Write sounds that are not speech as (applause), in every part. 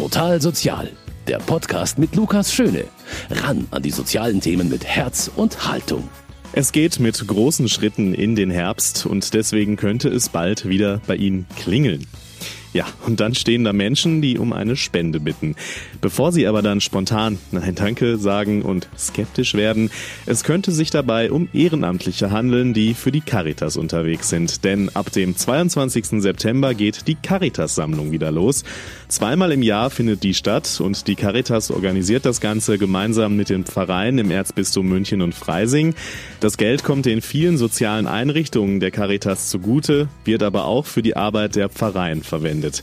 Total Sozial, der Podcast mit Lukas Schöne. Ran an die sozialen Themen mit Herz und Haltung. Es geht mit großen Schritten in den Herbst und deswegen könnte es bald wieder bei Ihnen klingeln. Ja, und dann stehen da Menschen, die um eine Spende bitten. Bevor sie aber dann spontan Nein Danke sagen und skeptisch werden, es könnte sich dabei um Ehrenamtliche handeln, die für die Caritas unterwegs sind. Denn ab dem 22. September geht die Caritas-Sammlung wieder los. Zweimal im Jahr findet die statt und die Caritas organisiert das Ganze gemeinsam mit den Pfarreien im Erzbistum München und Freising. Das Geld kommt den vielen sozialen Einrichtungen der Caritas zugute, wird aber auch für die Arbeit der Pfarreien verwendet findet.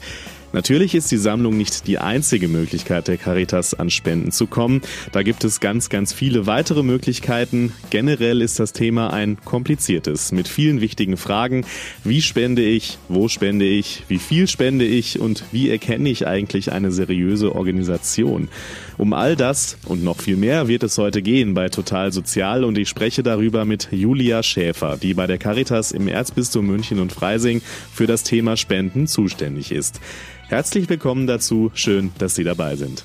Natürlich ist die Sammlung nicht die einzige Möglichkeit der Caritas an Spenden zu kommen. Da gibt es ganz, ganz viele weitere Möglichkeiten. Generell ist das Thema ein kompliziertes mit vielen wichtigen Fragen. Wie spende ich? Wo spende ich? Wie viel spende ich? Und wie erkenne ich eigentlich eine seriöse Organisation? Um all das und noch viel mehr wird es heute gehen bei Total Sozial und ich spreche darüber mit Julia Schäfer, die bei der Caritas im Erzbistum München und Freising für das Thema Spenden zuständig ist. Herzlich willkommen dazu, schön, dass Sie dabei sind.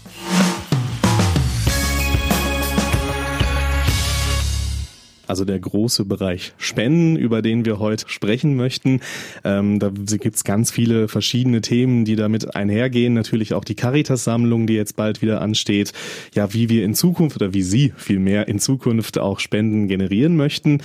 also der große Bereich Spenden, über den wir heute sprechen möchten. Ähm, da gibt es ganz viele verschiedene Themen, die damit einhergehen. Natürlich auch die Caritas-Sammlung, die jetzt bald wieder ansteht. Ja, wie wir in Zukunft oder wie Sie vielmehr in Zukunft auch Spenden generieren möchten.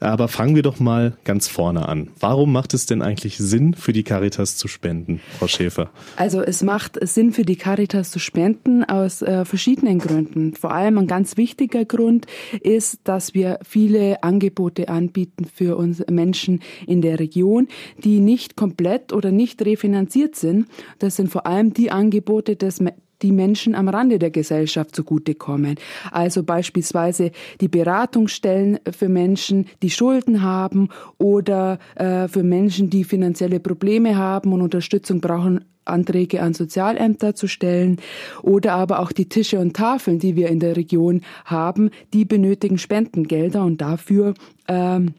Aber fangen wir doch mal ganz vorne an. Warum macht es denn eigentlich Sinn, für die Caritas zu spenden, Frau Schäfer? Also es macht Sinn, für die Caritas zu spenden aus äh, verschiedenen Gründen. Vor allem ein ganz wichtiger Grund ist, dass wir viele Angebote anbieten für uns Menschen in der Region, die nicht komplett oder nicht refinanziert sind. Das sind vor allem die Angebote des die Menschen am Rande der Gesellschaft zugutekommen. Also beispielsweise die Beratungsstellen für Menschen, die Schulden haben oder äh, für Menschen, die finanzielle Probleme haben und Unterstützung brauchen, Anträge an Sozialämter zu stellen oder aber auch die Tische und Tafeln, die wir in der Region haben, die benötigen Spendengelder und dafür ähm,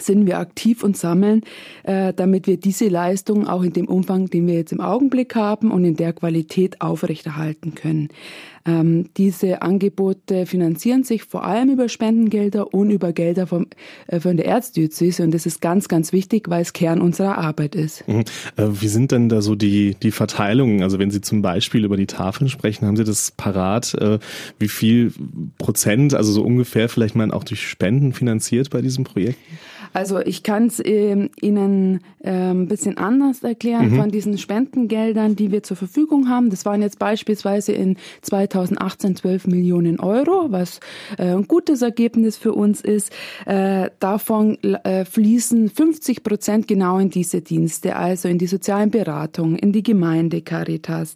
sind wir aktiv und sammeln, äh, damit wir diese Leistung auch in dem Umfang, den wir jetzt im Augenblick haben und in der Qualität aufrechterhalten können. Ähm, diese Angebote finanzieren sich vor allem über Spendengelder und über Gelder vom, äh, von der Erzdiözese und das ist ganz, ganz wichtig, weil es Kern unserer Arbeit ist. Mhm. Äh, wie sind denn da so die, die Verteilungen? Also wenn Sie zum Beispiel über die Tafeln sprechen, haben Sie das parat, äh, wie viel Prozent, also so ungefähr vielleicht mal auch durch Spenden finanziert bei diesem Projekt? Also ich kann es äh, Ihnen ein bisschen anders erklären mhm. von diesen Spendengeldern, die wir zur Verfügung haben. Das waren jetzt beispielsweise in 2018 12 Millionen Euro, was äh, ein gutes Ergebnis für uns ist. Äh, davon äh, fließen 50 Prozent genau in diese Dienste, also in die sozialen Beratungen, in die Gemeinde Caritas,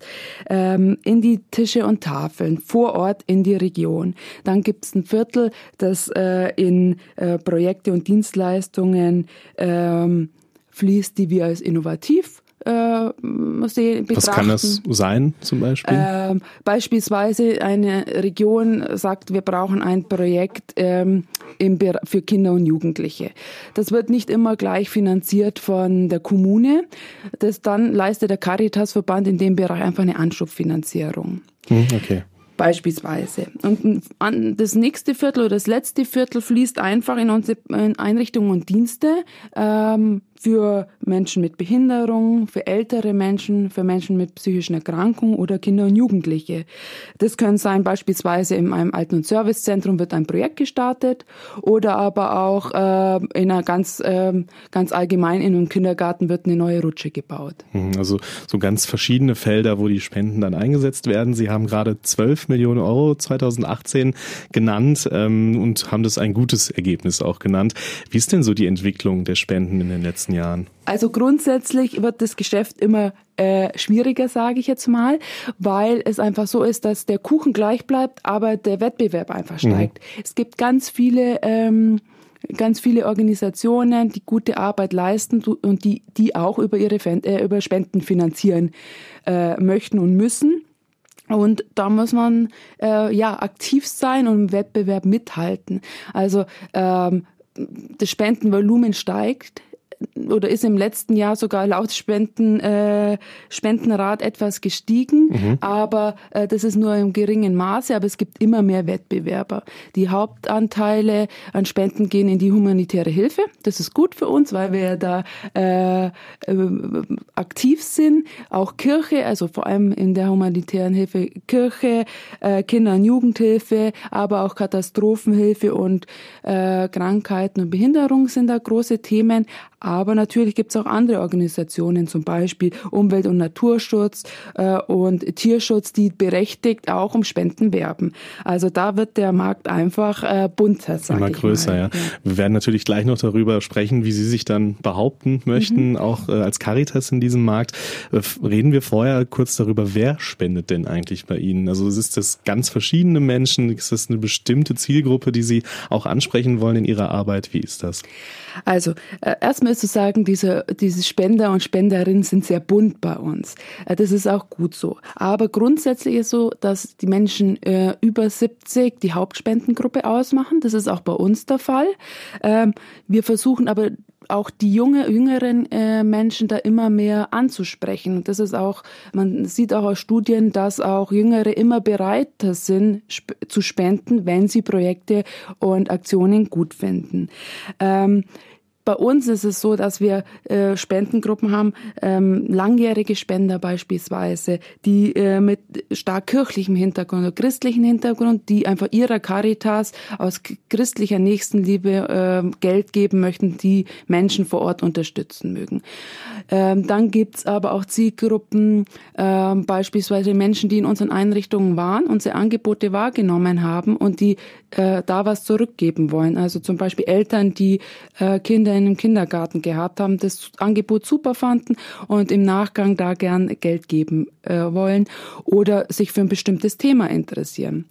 ähm, in die Tische und Tafeln vor Ort in die Region. Dann gibt es ein Viertel, das in Projekte und Dienstleistungen Leistungen ähm, fließt, die wir als innovativ äh, betrachten. Was kann das sein zum Beispiel? Ähm, beispielsweise eine Region sagt, wir brauchen ein Projekt ähm, im, für Kinder und Jugendliche. Das wird nicht immer gleich finanziert von der Kommune. Das dann leistet der Caritas-Verband in dem Bereich einfach eine Anschubfinanzierung. Hm, okay beispielsweise. Und das nächste Viertel oder das letzte Viertel fließt einfach in unsere Einrichtungen und Dienste. Ähm, für Menschen mit Behinderung, für ältere Menschen, für Menschen mit psychischen Erkrankungen oder Kinder und Jugendliche. Das können sein, beispielsweise in einem Alten- und Servicezentrum wird ein Projekt gestartet oder aber auch äh, in einer ganz, äh, ganz allgemein in einem Kindergarten wird eine neue Rutsche gebaut. Mhm, also so ganz verschiedene Felder, wo die Spenden dann eingesetzt werden. Sie haben gerade 12 Millionen Euro 2018 genannt ähm, und haben das ein gutes Ergebnis auch genannt. Wie ist denn so die Entwicklung der Spenden in den letzten Jahren? Also grundsätzlich wird das Geschäft immer äh, schwieriger, sage ich jetzt mal, weil es einfach so ist, dass der Kuchen gleich bleibt, aber der Wettbewerb einfach mhm. steigt. Mhm. Es gibt ganz viele ähm, ganz viele Organisationen, die gute Arbeit leisten und die, die auch über ihre äh, über Spenden finanzieren äh, möchten und müssen. Und da muss man äh, ja aktiv sein und im Wettbewerb mithalten. Also ähm, das Spendenvolumen steigt oder ist im letzten Jahr sogar laut Spenden, äh, Spendenrat etwas gestiegen, mhm. aber äh, das ist nur im geringen Maße, aber es gibt immer mehr Wettbewerber. Die Hauptanteile an Spenden gehen in die humanitäre Hilfe. Das ist gut für uns, weil wir da äh, äh, aktiv sind. Auch Kirche, also vor allem in der humanitären Hilfe Kirche, äh, Kinder- und Jugendhilfe, aber auch Katastrophenhilfe und äh, Krankheiten und Behinderung sind da große Themen. Aber natürlich gibt es auch andere Organisationen, zum Beispiel Umwelt- und Naturschutz äh, und Tierschutz, die berechtigt auch um Spenden werben. Also da wird der Markt einfach äh, bunter, sag Immer größer, ja. ja. Wir werden natürlich gleich noch darüber sprechen, wie Sie sich dann behaupten möchten, mhm. auch äh, als Caritas in diesem Markt. Äh, reden wir vorher kurz darüber, wer spendet denn eigentlich bei Ihnen? Also ist das ganz verschiedene Menschen? Ist das eine bestimmte Zielgruppe, die Sie auch ansprechen wollen in Ihrer Arbeit? Wie ist das? Also äh, erstmal ist zu sagen, diese, diese Spender und Spenderinnen sind sehr bunt bei uns. Äh, das ist auch gut so. Aber grundsätzlich ist so, dass die Menschen äh, über 70 die Hauptspendengruppe ausmachen. Das ist auch bei uns der Fall. Ähm, wir versuchen aber auch die junge, jüngeren äh, Menschen da immer mehr anzusprechen. Und das ist auch, man sieht auch aus Studien, dass auch Jüngere immer bereiter sind sp zu spenden, wenn sie Projekte und Aktionen gut finden. Ähm, bei uns ist es so, dass wir äh, Spendengruppen haben, ähm, langjährige Spender beispielsweise, die äh, mit stark kirchlichem Hintergrund oder christlichem Hintergrund, die einfach ihrer Caritas aus christlicher Nächstenliebe äh, Geld geben möchten, die Menschen vor Ort unterstützen mögen. Ähm, dann gibt's aber auch Zielgruppen, äh, beispielsweise Menschen, die in unseren Einrichtungen waren, unsere Angebote wahrgenommen haben und die äh, da was zurückgeben wollen. Also zum Beispiel Eltern, die äh, Kinder in einem Kindergarten gehabt haben, das Angebot super fanden und im Nachgang da gern Geld geben äh, wollen oder sich für ein bestimmtes Thema interessieren.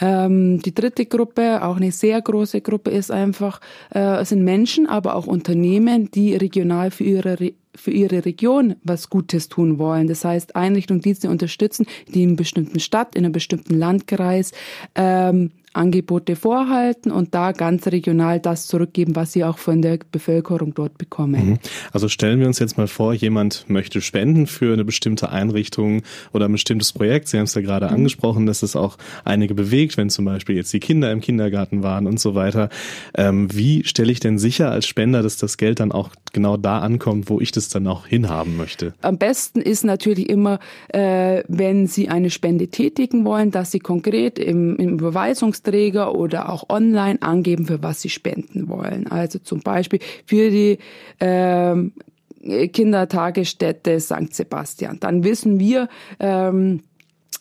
Ähm, die dritte Gruppe, auch eine sehr große Gruppe, ist einfach, äh, sind Menschen, aber auch Unternehmen, die regional für ihre Re für ihre Region was Gutes tun wollen. Das heißt, Einrichtungen, die sie unterstützen, die in einer bestimmten Stadt, in einem bestimmten Landkreis ähm, Angebote vorhalten und da ganz regional das zurückgeben, was sie auch von der Bevölkerung dort bekommen. Mhm. Also stellen wir uns jetzt mal vor, jemand möchte spenden für eine bestimmte Einrichtung oder ein bestimmtes Projekt. Sie haben es ja gerade mhm. angesprochen, dass es auch einige bewegt, wenn zum Beispiel jetzt die Kinder im Kindergarten waren und so weiter. Ähm, wie stelle ich denn sicher als Spender, dass das Geld dann auch genau da ankommt, wo ich das dann auch hinhaben möchte? Am besten ist natürlich immer, äh, wenn Sie eine Spende tätigen wollen, dass Sie konkret im, im Überweisungs Beiträge oder auch online angeben, für was sie spenden wollen. Also zum Beispiel für die ähm, Kindertagesstätte St. Sebastian. Dann wissen wir, ähm,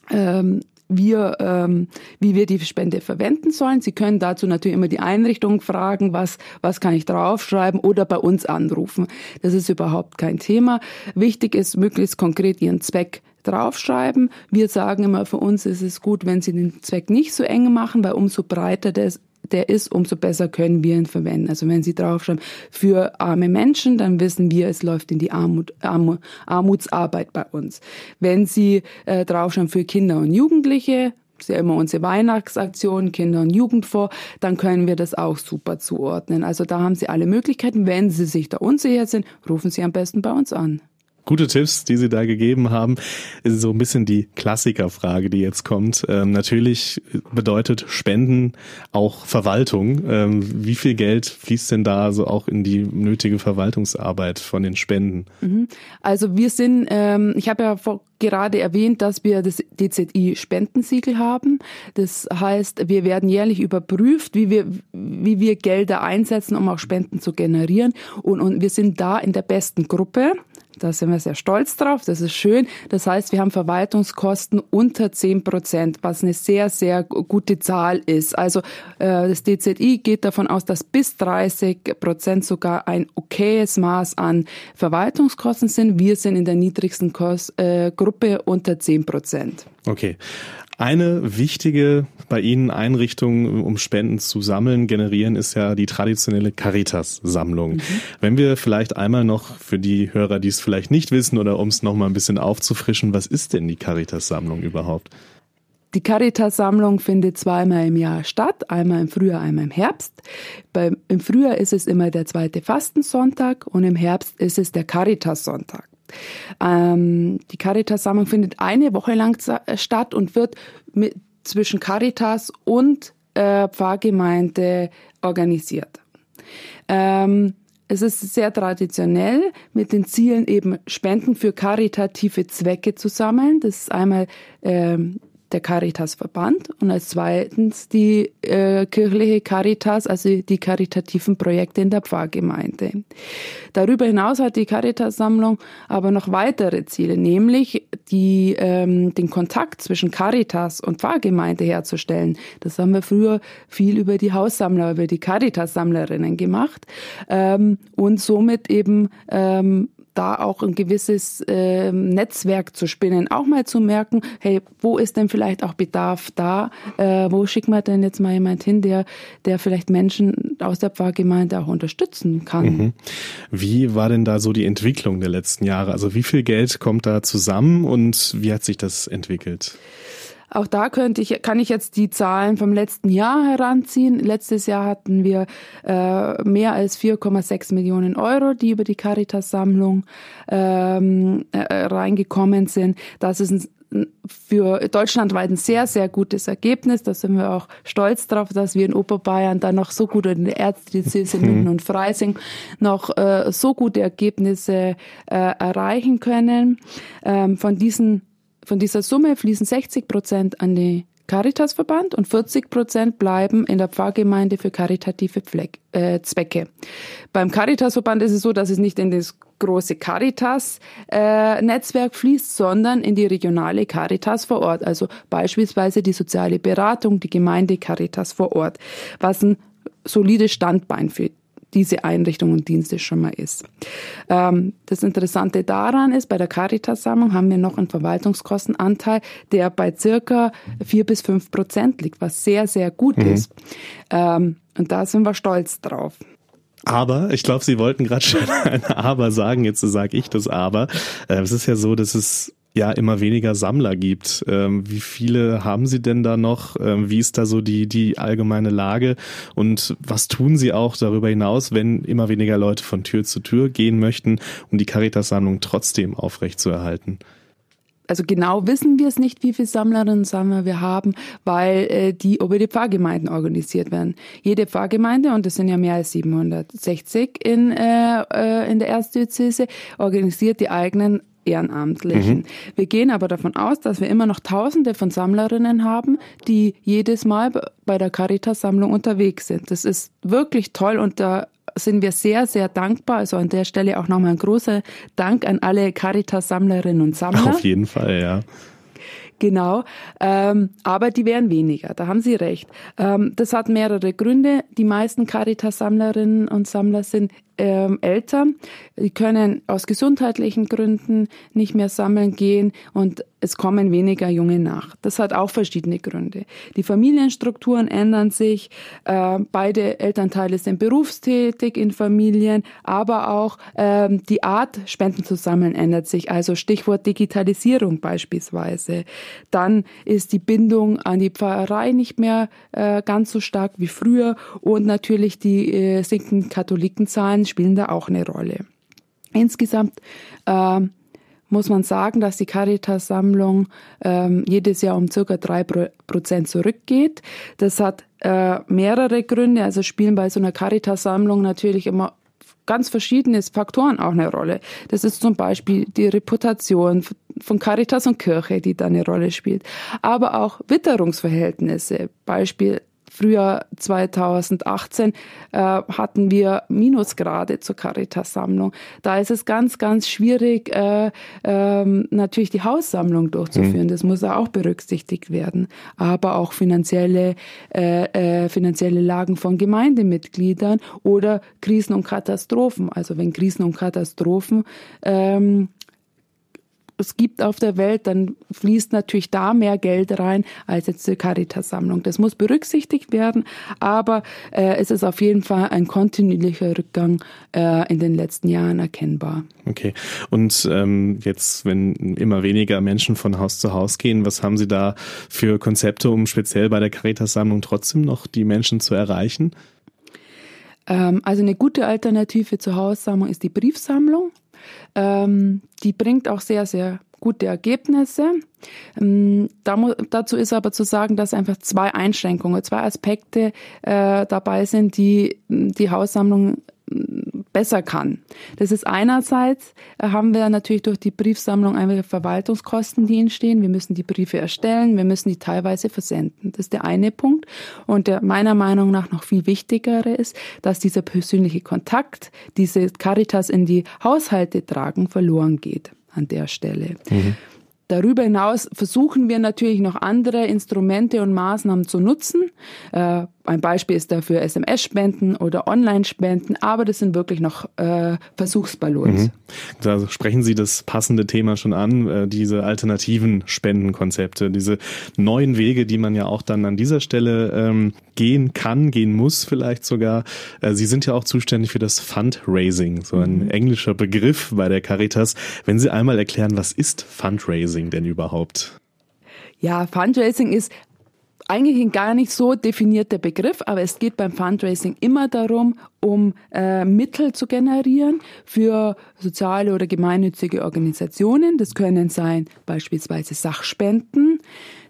ähm, wir, ähm, wie wir die Spende verwenden sollen. Sie können dazu natürlich immer die Einrichtung fragen, was, was kann ich draufschreiben oder bei uns anrufen. Das ist überhaupt kein Thema. Wichtig ist, möglichst konkret Ihren Zweck draufschreiben. Wir sagen immer, für uns ist es gut, wenn Sie den Zweck nicht so eng machen, weil umso breiter der ist, der ist, umso besser können wir ihn verwenden. Also wenn Sie draufschreiben für arme Menschen, dann wissen wir, es läuft in die Armut, Arm, Armutsarbeit bei uns. Wenn Sie äh, draufschreiben für Kinder und Jugendliche, ist ja immer unsere Weihnachtsaktion, Kinder und Jugend vor, dann können wir das auch super zuordnen. Also da haben Sie alle Möglichkeiten. Wenn Sie sich da unsicher sind, rufen Sie am besten bei uns an gute Tipps, die Sie da gegeben haben. So ein bisschen die Klassikerfrage, die jetzt kommt. Ähm, natürlich bedeutet Spenden auch Verwaltung. Ähm, wie viel Geld fließt denn da so auch in die nötige Verwaltungsarbeit von den Spenden? Mhm. Also wir sind, ähm, ich habe ja vor, gerade erwähnt, dass wir das DZI-Spendensiegel haben. Das heißt, wir werden jährlich überprüft, wie wir, wie wir Gelder einsetzen, um auch Spenden zu generieren. Und, und wir sind da in der besten Gruppe. Da sind wir sehr stolz drauf. Das ist schön. Das heißt, wir haben Verwaltungskosten unter 10 Prozent, was eine sehr, sehr gute Zahl ist. Also äh, das DZI geht davon aus, dass bis 30 Prozent sogar ein okayes Maß an Verwaltungskosten sind. Wir sind in der niedrigsten Kost, äh, Gruppe unter 10 Prozent. Okay. Eine wichtige bei Ihnen Einrichtung, um Spenden zu sammeln, generieren, ist ja die traditionelle Caritas-Sammlung. Mhm. Wenn wir vielleicht einmal noch für die Hörer, die es vielleicht nicht wissen oder um es noch mal ein bisschen aufzufrischen, was ist denn die Caritas-Sammlung überhaupt? die Caritas-Sammlung findet zweimal im Jahr statt, einmal im Frühjahr, einmal im Herbst. Beim, Im Frühjahr ist es immer der zweite Fastensonntag und im Herbst ist es der Caritas-Sonntag. Ähm, die Caritas-Sammlung findet eine Woche lang statt und wird mit, zwischen Caritas und äh, Pfarrgemeinde organisiert. Ähm, es ist sehr traditionell mit den Zielen eben Spenden für karitative Zwecke zu sammeln. Das ist einmal ähm, der Caritas-Verband und als zweitens die äh, kirchliche Caritas, also die karitativen Projekte in der Pfarrgemeinde. Darüber hinaus hat die Caritas-Sammlung aber noch weitere Ziele, nämlich die, ähm, den Kontakt zwischen Caritas und Pfarrgemeinde herzustellen. Das haben wir früher viel über die Haussammler, über die Caritas-Sammlerinnen gemacht ähm, und somit eben ähm, da auch ein gewisses äh, Netzwerk zu spinnen, auch mal zu merken, hey, wo ist denn vielleicht auch Bedarf da? Äh, wo schickt man denn jetzt mal jemand hin, der, der vielleicht Menschen aus der Pfarrgemeinde auch unterstützen kann? Mhm. Wie war denn da so die Entwicklung der letzten Jahre? Also wie viel Geld kommt da zusammen und wie hat sich das entwickelt? Auch da könnte ich, kann ich jetzt die Zahlen vom letzten Jahr heranziehen. Letztes Jahr hatten wir äh, mehr als 4,6 Millionen Euro, die über die Caritas-Sammlung ähm, äh, reingekommen sind. Das ist ein für deutschlandweit ein sehr, sehr gutes Ergebnis. Da sind wir auch stolz drauf, dass wir in Oberbayern da noch so gut in der Erzdiözese Minden mhm. und Freising noch äh, so gute Ergebnisse äh, erreichen können. Ähm, von diesen von dieser Summe fließen 60 Prozent an die Caritasverband und 40 Prozent bleiben in der Pfarrgemeinde für karitative Pfleck, äh, Zwecke. Beim Caritasverband ist es so, dass es nicht in das große Caritas-Netzwerk äh, fließt, sondern in die regionale Caritas vor Ort, also beispielsweise die soziale Beratung, die Gemeinde Caritas vor Ort, was ein solides Standbein für diese Einrichtung und Dienste schon mal ist. Ähm, das Interessante daran ist, bei der Caritas-Sammlung haben wir noch einen Verwaltungskostenanteil, der bei circa vier bis fünf Prozent liegt, was sehr, sehr gut mhm. ist. Ähm, und da sind wir stolz drauf. Aber, ich glaube, Sie wollten gerade (laughs) schon ein Aber sagen, jetzt sage ich das Aber. Äh, es ist ja so, dass es ja immer weniger Sammler gibt. Ähm, wie viele haben Sie denn da noch? Ähm, wie ist da so die, die allgemeine Lage? Und was tun Sie auch darüber hinaus, wenn immer weniger Leute von Tür zu Tür gehen möchten, um die Caritas-Sammlung trotzdem aufrechtzuerhalten? also genau wissen wir es nicht, wie viele Sammlerinnen und Sammler wir haben, weil äh, die über die Pfarrgemeinden organisiert werden. Jede Pfarrgemeinde, und das sind ja mehr als 760 in, äh, äh, in der Erzdiözese, organisiert die eigenen Ehrenamtlichen. Mhm. Wir gehen aber davon aus, dass wir immer noch Tausende von Sammlerinnen haben, die jedes Mal bei der Caritas-Sammlung unterwegs sind. Das ist wirklich toll und da sind wir sehr, sehr dankbar. Also an der Stelle auch nochmal ein großer Dank an alle Caritas-Sammlerinnen und Sammler. Auf jeden Fall, ja. Genau, ähm, aber die wären weniger, da haben Sie recht. Ähm, das hat mehrere Gründe. Die meisten Caritas-Sammlerinnen und Sammler sind ähm, älter, die können aus gesundheitlichen Gründen nicht mehr sammeln gehen und es kommen weniger Junge nach. Das hat auch verschiedene Gründe. Die Familienstrukturen ändern sich, äh, beide Elternteile sind berufstätig in Familien, aber auch äh, die Art, Spenden zu sammeln, ändert sich. Also Stichwort Digitalisierung beispielsweise. Dann ist die Bindung an die Pfarrei nicht mehr äh, ganz so stark wie früher und natürlich die äh, sinkenden Katholikenzahlen spielen da auch eine Rolle. Insgesamt äh, muss man sagen, dass die Caritas-Sammlung ähm, jedes Jahr um circa drei Prozent zurückgeht. Das hat äh, mehrere Gründe. Also spielen bei so einer Caritas-Sammlung natürlich immer ganz verschiedene Faktoren auch eine Rolle. Das ist zum Beispiel die Reputation von Caritas und Kirche, die da eine Rolle spielt. Aber auch Witterungsverhältnisse. Beispiel Frühjahr 2018 äh, hatten wir Minusgrade zur Caritas-Sammlung. Da ist es ganz, ganz schwierig, äh, äh, natürlich die Haussammlung durchzuführen. Mhm. Das muss auch berücksichtigt werden. Aber auch finanzielle, äh, äh, finanzielle Lagen von Gemeindemitgliedern oder Krisen und Katastrophen. Also wenn Krisen und Katastrophen ähm, es gibt auf der Welt, dann fließt natürlich da mehr Geld rein als jetzt die Caritas-Sammlung. Das muss berücksichtigt werden, aber äh, es ist auf jeden Fall ein kontinuierlicher Rückgang äh, in den letzten Jahren erkennbar. Okay. Und ähm, jetzt, wenn immer weniger Menschen von Haus zu Haus gehen, was haben Sie da für Konzepte, um speziell bei der Caritas-Sammlung trotzdem noch die Menschen zu erreichen? Ähm, also eine gute Alternative zur Haussammlung ist die Briefsammlung. Ähm, die bringt auch sehr, sehr gute Ergebnisse. Ähm, dazu ist aber zu sagen, dass einfach zwei Einschränkungen, zwei Aspekte äh, dabei sind, die die Haussammlung besser kann. Das ist einerseits, äh, haben wir natürlich durch die Briefsammlung einfach Verwaltungskosten, die entstehen. Wir müssen die Briefe erstellen, wir müssen die teilweise versenden. Das ist der eine Punkt. Und der meiner Meinung nach noch viel wichtigere ist, dass dieser persönliche Kontakt, diese Caritas in die Haushalte tragen, verloren geht an der Stelle. Mhm. Darüber hinaus versuchen wir natürlich noch andere Instrumente und Maßnahmen zu nutzen. Äh, ein Beispiel ist dafür SMS-Spenden oder Online-Spenden, aber das sind wirklich noch äh, Versuchsballons. Mhm. Da sprechen Sie das passende Thema schon an, äh, diese alternativen Spendenkonzepte, diese neuen Wege, die man ja auch dann an dieser Stelle ähm, gehen kann, gehen muss vielleicht sogar. Äh, Sie sind ja auch zuständig für das Fundraising, so ein mhm. englischer Begriff bei der Caritas. Wenn Sie einmal erklären, was ist Fundraising denn überhaupt? Ja, Fundraising ist eigentlich ein gar nicht so definierter Begriff, aber es geht beim Fundraising immer darum, um äh, Mittel zu generieren für soziale oder gemeinnützige Organisationen. Das können sein beispielsweise Sachspenden,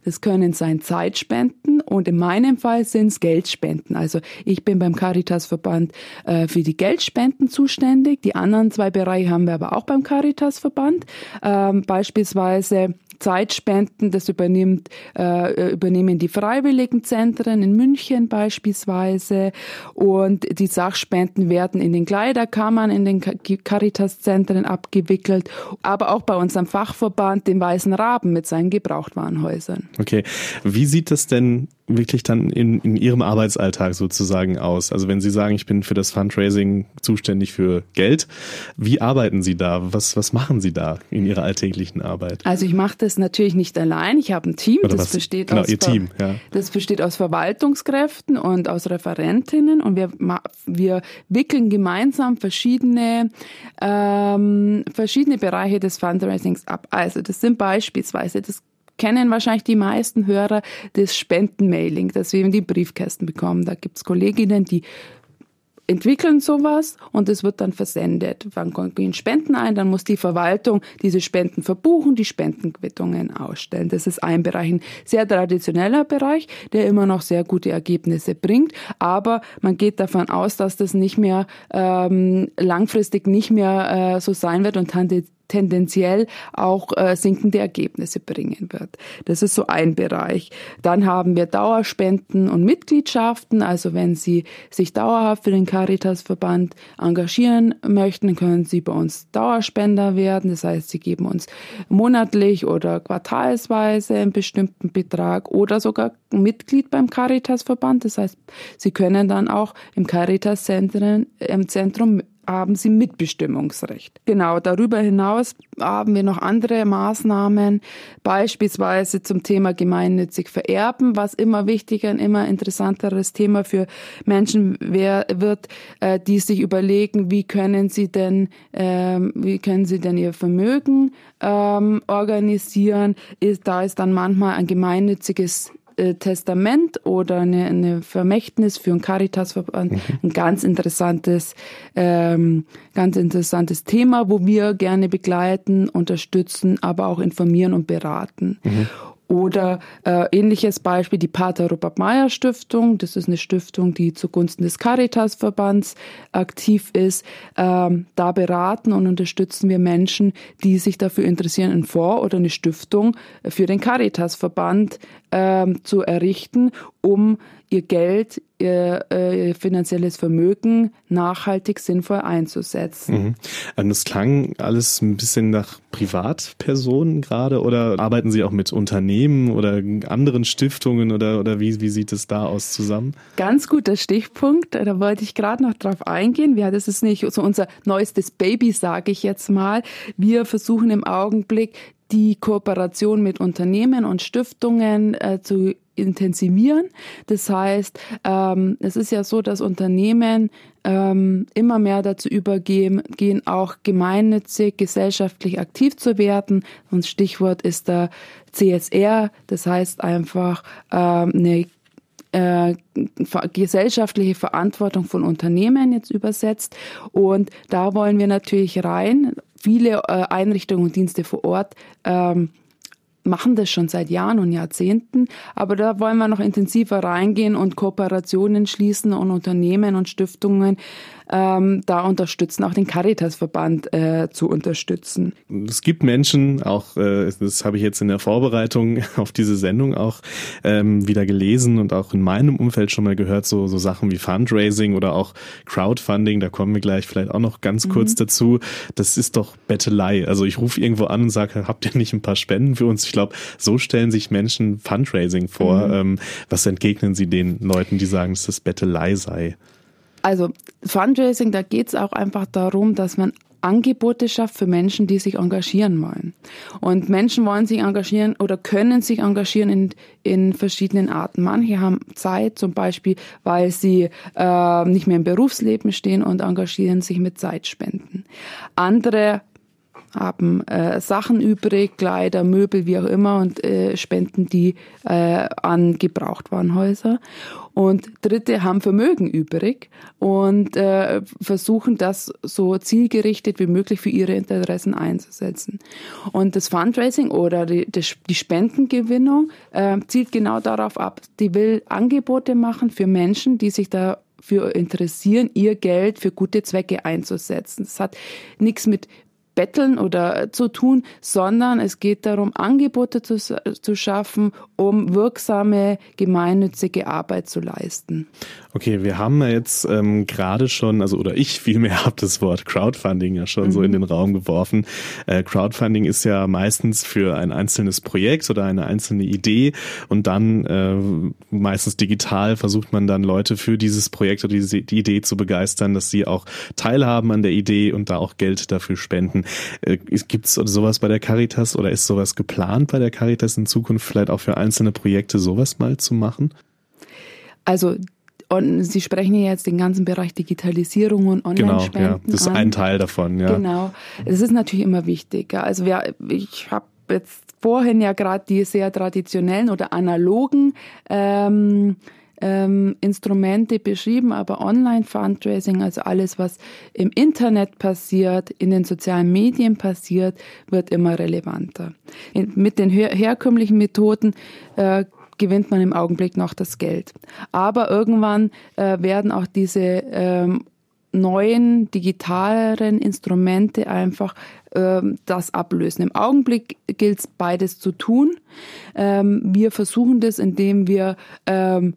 das können sein Zeitspenden und in meinem Fall sind es Geldspenden. Also ich bin beim Caritas-Verband äh, für die Geldspenden zuständig. Die anderen zwei Bereiche haben wir aber auch beim Caritas-Verband. Ähm, beispielsweise Zeitspenden, das übernimmt, äh, übernehmen die Freiwilligenzentren in München beispielsweise und die Sachspenden werden in den Kleiderkammern, in den Caritas-Zentren abgewickelt, aber auch bei unserem Fachverband, dem Weißen Raben mit seinen Gebrauchtwarenhäusern. Okay, wie sieht das denn wirklich dann in, in Ihrem Arbeitsalltag sozusagen aus? Also wenn Sie sagen, ich bin für das Fundraising zuständig für Geld, wie arbeiten Sie da? Was, was machen Sie da in Ihrer alltäglichen Arbeit? Also ich mache das natürlich nicht allein. Ich habe ein Team, Oder das was? besteht, genau, aus, Ihr Team, ja. das besteht aus Verwaltungskräften und aus Referentinnen und wir, wir wickeln gemeinsam verschiedene, ähm, verschiedene Bereiche des Fundraisings ab. Also das sind beispielsweise das kennen wahrscheinlich die meisten Hörer das Spendenmailing, das wir in die Briefkästen bekommen. Da gibt es Kolleginnen, die entwickeln sowas und es wird dann versendet. Wann gehen Spenden ein, dann muss die Verwaltung diese Spenden verbuchen, die Spendenquittungen ausstellen. Das ist ein Bereich, ein sehr traditioneller Bereich, der immer noch sehr gute Ergebnisse bringt, aber man geht davon aus, dass das nicht mehr ähm, langfristig nicht mehr äh, so sein wird und tendenziell auch äh, sinkende Ergebnisse bringen wird. Das ist so ein Bereich. Dann haben wir Dauerspenden und Mitgliedschaften. Also wenn Sie sich dauerhaft für den Caritas-Verband engagieren möchten, können Sie bei uns Dauerspender werden. Das heißt, Sie geben uns monatlich oder quartalsweise einen bestimmten Betrag oder sogar Mitglied beim Caritas-Verband. Das heißt, Sie können dann auch im Caritas-Zentrum im Zentrum haben sie Mitbestimmungsrecht. Genau, darüber hinaus haben wir noch andere Maßnahmen, beispielsweise zum Thema gemeinnützig vererben, was immer wichtiger, ein immer interessanteres Thema für Menschen wird, äh, die sich überlegen, wie können sie denn, ähm, wie können sie denn ihr Vermögen ähm, organisieren. da ist dann manchmal ein gemeinnütziges äh, Testament oder eine, eine Vermächtnis für ein Caritasverband mhm. ein ganz interessantes, ähm, ganz interessantes Thema, wo wir gerne begleiten, unterstützen, aber auch informieren und beraten. Mhm. Oder äh, ähnliches Beispiel die Pater Robert Meyer Stiftung. Das ist eine Stiftung, die zugunsten des Caritas-Verbands aktiv ist. Ähm, da beraten und unterstützen wir Menschen, die sich dafür interessieren, einen Fonds oder eine Stiftung für den Caritas-Verband ähm, zu errichten, um ihr Geld, ihr, äh, finanzielles Vermögen nachhaltig sinnvoll einzusetzen. Mhm. Und das klang alles ein bisschen nach Privatpersonen gerade oder arbeiten Sie auch mit Unternehmen oder anderen Stiftungen oder, oder wie, wie sieht es da aus zusammen? Ganz guter Stichpunkt, da wollte ich gerade noch drauf eingehen. Ja, das ist nicht so unser neuestes Baby, sage ich jetzt mal. Wir versuchen im Augenblick die Kooperation mit Unternehmen und Stiftungen äh, zu intensivieren. Das heißt, ähm, es ist ja so, dass Unternehmen ähm, immer mehr dazu übergehen, gehen auch gemeinnützig, gesellschaftlich aktiv zu werden. Und Stichwort ist da CSR, das heißt einfach ähm, eine äh, gesellschaftliche Verantwortung von Unternehmen jetzt übersetzt. Und da wollen wir natürlich rein. Viele äh, Einrichtungen und Dienste vor Ort ähm, machen das schon seit Jahren und Jahrzehnten, aber da wollen wir noch intensiver reingehen und Kooperationen schließen und Unternehmen und Stiftungen ähm, da unterstützen, auch den Caritas-Verband äh, zu unterstützen. Es gibt Menschen, auch äh, das habe ich jetzt in der Vorbereitung (laughs) auf diese Sendung auch ähm, wieder gelesen und auch in meinem Umfeld schon mal gehört, so, so Sachen wie Fundraising oder auch Crowdfunding, da kommen wir gleich vielleicht auch noch ganz kurz mhm. dazu. Das ist doch Bettelei. Also ich rufe irgendwo an und sage, habt ihr nicht ein paar Spenden für uns? Ich glaube, so stellen sich Menschen Fundraising vor. Mhm. Ähm, was entgegnen sie den Leuten, die sagen, dass das Bettelei sei? Also Fundraising, da geht es auch einfach darum, dass man Angebote schafft für Menschen, die sich engagieren wollen. Und Menschen wollen sich engagieren oder können sich engagieren in, in verschiedenen Arten. Manche haben Zeit, zum Beispiel, weil sie äh, nicht mehr im Berufsleben stehen und engagieren sich mit Zeitspenden. Andere haben äh, Sachen übrig, Kleider, Möbel, wie auch immer und äh, spenden die äh, an Gebrauchtwarenhäuser. Und Dritte haben Vermögen übrig und äh, versuchen das so zielgerichtet wie möglich für ihre Interessen einzusetzen. Und das Fundraising oder die, die Spendengewinnung äh, zielt genau darauf ab. Die will Angebote machen für Menschen, die sich da für interessieren, ihr Geld für gute Zwecke einzusetzen. Das hat nichts mit betteln oder zu tun, sondern es geht darum, Angebote zu, zu schaffen, um wirksame gemeinnützige Arbeit zu leisten. Okay, wir haben ja jetzt ähm, gerade schon, also oder ich (laughs) vielmehr habe das Wort Crowdfunding ja schon mhm. so in mhm. den Raum geworfen. Äh, Crowdfunding ist ja meistens für ein einzelnes Projekt oder eine einzelne Idee und dann äh, meistens digital versucht man dann Leute für dieses Projekt oder diese, die Idee zu begeistern, dass sie auch teilhaben an der Idee und da auch Geld dafür spenden. Äh, Gibt es sowas bei der Caritas oder ist sowas geplant bei der Caritas in Zukunft vielleicht auch für einzelne Projekte sowas mal zu machen? Also und Sie sprechen ja jetzt den ganzen Bereich Digitalisierung und Online-Spenden. Genau, ja, das ist an. ein Teil davon, ja. Genau. Es ist natürlich immer wichtig. Also wir, ich habe jetzt vorhin ja gerade die sehr traditionellen oder analogen ähm, ähm, Instrumente beschrieben, aber Online-Fundraising, also alles, was im Internet passiert, in den sozialen Medien passiert, wird immer relevanter. In, mit den her herkömmlichen Methoden äh, gewinnt man im Augenblick noch das Geld. Aber irgendwann äh, werden auch diese ähm, neuen digitaleren Instrumente einfach ähm, das ablösen. Im Augenblick gilt es beides zu tun. Ähm, wir versuchen das, indem wir ähm,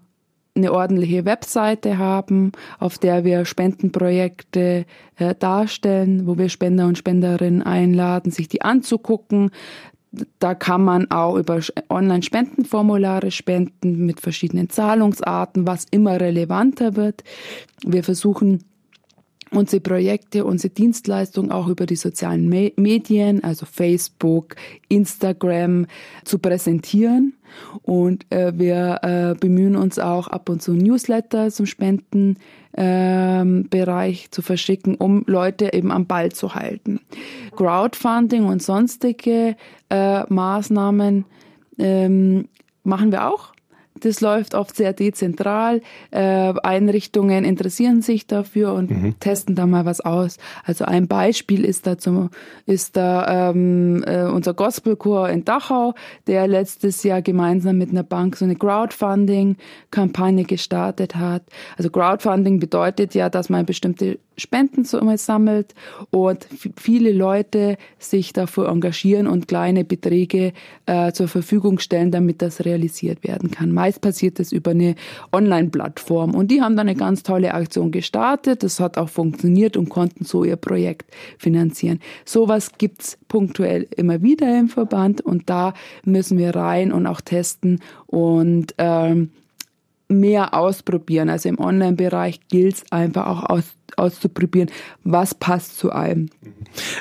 eine ordentliche Webseite haben, auf der wir Spendenprojekte äh, darstellen, wo wir Spender und Spenderinnen einladen, sich die anzugucken. Da kann man auch über Online-Spendenformulare spenden mit verschiedenen Zahlungsarten, was immer relevanter wird. Wir versuchen unsere Projekte, unsere Dienstleistung auch über die sozialen Medien, also Facebook, Instagram, zu präsentieren. Und äh, wir äh, bemühen uns auch ab und zu Newsletter zum Spendenbereich ähm, zu verschicken, um Leute eben am Ball zu halten. Crowdfunding und sonstige äh, Maßnahmen ähm, machen wir auch das läuft oft sehr dezentral. Äh, Einrichtungen interessieren sich dafür und mhm. testen da mal was aus. Also ein Beispiel ist da zum, ist da ähm, äh, unser Gospelchor in Dachau, der letztes Jahr gemeinsam mit einer Bank so eine Crowdfunding-Kampagne gestartet hat. Also Crowdfunding bedeutet ja, dass man bestimmte Spenden sammelt und viele Leute sich dafür engagieren und kleine Beträge äh, zur Verfügung stellen, damit das realisiert werden kann. Meist passiert das über eine Online-Plattform und die haben dann eine ganz tolle Aktion gestartet. Das hat auch funktioniert und konnten so ihr Projekt finanzieren. Sowas gibt's punktuell immer wieder im Verband und da müssen wir rein und auch testen und ähm, mehr ausprobieren. Also im Online-Bereich gilt es einfach auch aus, auszuprobieren, was passt zu einem.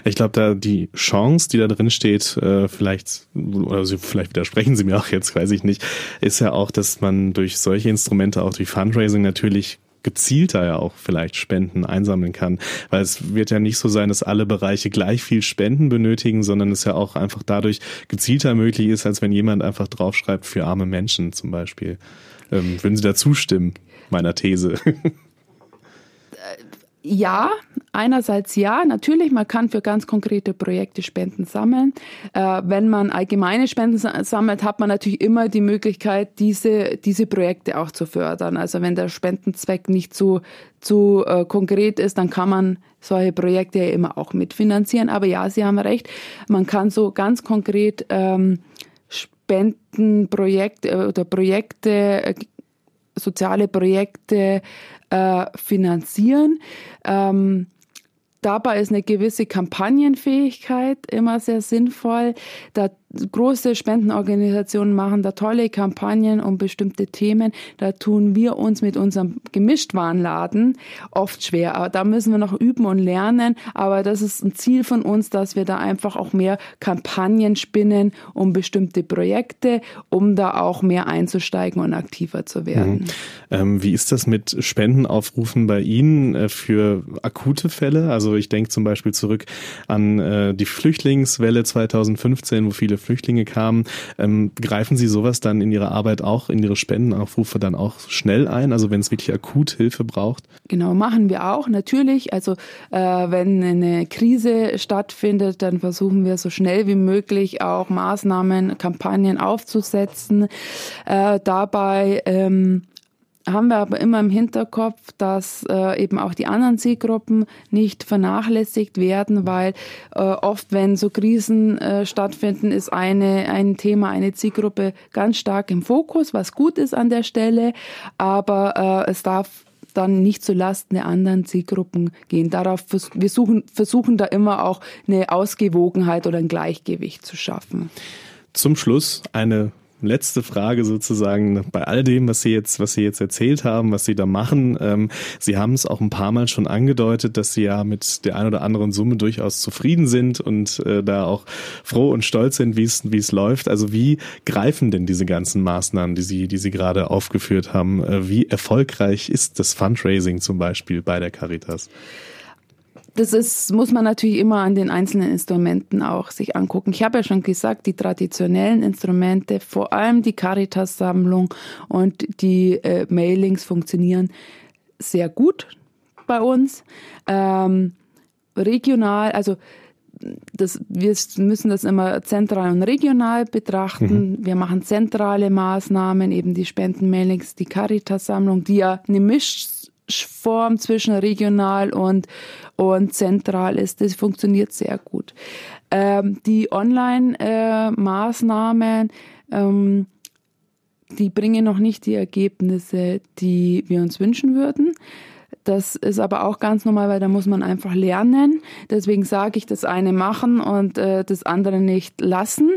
Ich glaube, da die Chance, die da drin steht, äh, vielleicht, oder vielleicht widersprechen Sie mir auch jetzt, weiß ich nicht, ist ja auch, dass man durch solche Instrumente, auch durch Fundraising natürlich gezielter ja auch vielleicht Spenden einsammeln kann. Weil es wird ja nicht so sein, dass alle Bereiche gleich viel Spenden benötigen, sondern es ja auch einfach dadurch gezielter möglich ist, als wenn jemand einfach draufschreibt für arme Menschen zum Beispiel. Ähm, würden Sie da zustimmen, meiner These? ja, einerseits ja, natürlich, man kann für ganz konkrete Projekte Spenden sammeln. Äh, wenn man allgemeine Spenden sammelt, hat man natürlich immer die Möglichkeit, diese, diese Projekte auch zu fördern. Also wenn der Spendenzweck nicht zu, zu äh, konkret ist, dann kann man solche Projekte ja immer auch mitfinanzieren. Aber ja, Sie haben recht, man kann so ganz konkret ähm, Spendenprojekte äh, oder Projekte, äh, soziale Projekte äh, finanzieren. Ähm, dabei ist eine gewisse Kampagnenfähigkeit immer sehr sinnvoll. Da große Spendenorganisationen machen da tolle Kampagnen um bestimmte Themen. Da tun wir uns mit unserem Gemischtwarenladen oft schwer. Aber da müssen wir noch üben und lernen. Aber das ist ein Ziel von uns, dass wir da einfach auch mehr Kampagnen spinnen um bestimmte Projekte, um da auch mehr einzusteigen und aktiver zu werden. Mhm. Ähm, wie ist das mit Spendenaufrufen bei Ihnen äh, für akute Fälle? Also ich denke zum Beispiel zurück an äh, die Flüchtlingswelle 2015, wo viele Flüchtlinge kamen. Ähm, greifen Sie sowas dann in Ihrer Arbeit auch, in Ihre Spendenaufrufe dann auch schnell ein? Also wenn es wirklich akut Hilfe braucht? Genau, machen wir auch natürlich. Also äh, wenn eine Krise stattfindet, dann versuchen wir so schnell wie möglich auch Maßnahmen, Kampagnen aufzusetzen. Äh, dabei ähm, haben wir aber immer im Hinterkopf, dass äh, eben auch die anderen Zielgruppen nicht vernachlässigt werden, weil äh, oft, wenn so Krisen äh, stattfinden, ist eine, ein Thema, eine Zielgruppe ganz stark im Fokus, was gut ist an der Stelle, aber äh, es darf dann nicht zu Lasten der anderen Zielgruppen gehen. Darauf wir suchen, versuchen da immer auch eine Ausgewogenheit oder ein Gleichgewicht zu schaffen. Zum Schluss eine letzte Frage sozusagen bei all dem, was Sie jetzt, was Sie jetzt erzählt haben, was Sie da machen. Ähm, Sie haben es auch ein paar Mal schon angedeutet, dass Sie ja mit der ein oder anderen Summe durchaus zufrieden sind und äh, da auch froh und stolz sind, wie es, wie es läuft. Also wie greifen denn diese ganzen Maßnahmen, die Sie, die Sie gerade aufgeführt haben? Äh, wie erfolgreich ist das Fundraising zum Beispiel bei der Caritas? Das ist, muss man natürlich immer an den einzelnen Instrumenten auch sich angucken. Ich habe ja schon gesagt, die traditionellen Instrumente, vor allem die Caritas-Sammlung und die äh, Mailings funktionieren sehr gut bei uns. Ähm, regional, also das, wir müssen das immer zentral und regional betrachten. Mhm. Wir machen zentrale Maßnahmen, eben die Spendenmailings, die Caritas-Sammlung, die ja eine Misch Form zwischen regional und, und zentral ist. Das funktioniert sehr gut. Ähm, die Online-Maßnahmen, äh, ähm, die bringen noch nicht die Ergebnisse, die wir uns wünschen würden. Das ist aber auch ganz normal, weil da muss man einfach lernen. Deswegen sage ich, das eine machen und äh, das andere nicht lassen.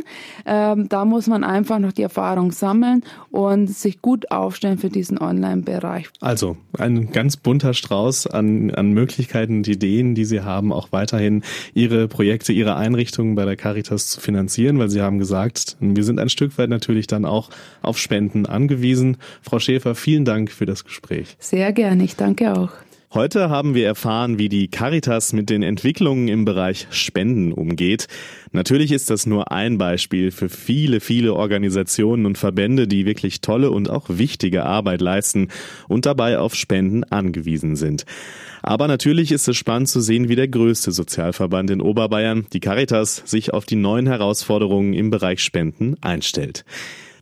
Ähm, da muss man einfach noch die Erfahrung sammeln und sich gut aufstellen für diesen Online-Bereich. Also ein ganz bunter Strauß an, an Möglichkeiten und Ideen, die Sie haben, auch weiterhin Ihre Projekte, Ihre Einrichtungen bei der Caritas zu finanzieren, weil Sie haben gesagt, wir sind ein Stück weit natürlich dann auch auf Spenden angewiesen. Frau Schäfer, vielen Dank für das Gespräch. Sehr gerne, ich danke auch. Heute haben wir erfahren, wie die Caritas mit den Entwicklungen im Bereich Spenden umgeht. Natürlich ist das nur ein Beispiel für viele, viele Organisationen und Verbände, die wirklich tolle und auch wichtige Arbeit leisten und dabei auf Spenden angewiesen sind. Aber natürlich ist es spannend zu sehen, wie der größte Sozialverband in Oberbayern, die Caritas, sich auf die neuen Herausforderungen im Bereich Spenden einstellt.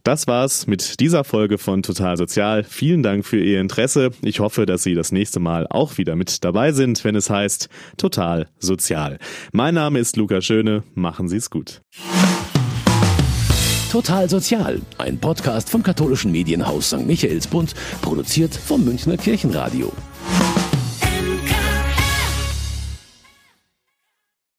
Das war's mit dieser Folge von Total Sozial. Vielen Dank für Ihr Interesse. Ich hoffe, dass Sie das nächste Mal auch wieder mit dabei sind, wenn es heißt Total Sozial. Mein Name ist Luca Schöne. Machen Sie es gut. Total Sozial, ein Podcast vom katholischen Medienhaus St. Michaelsbund, produziert vom Münchner Kirchenradio.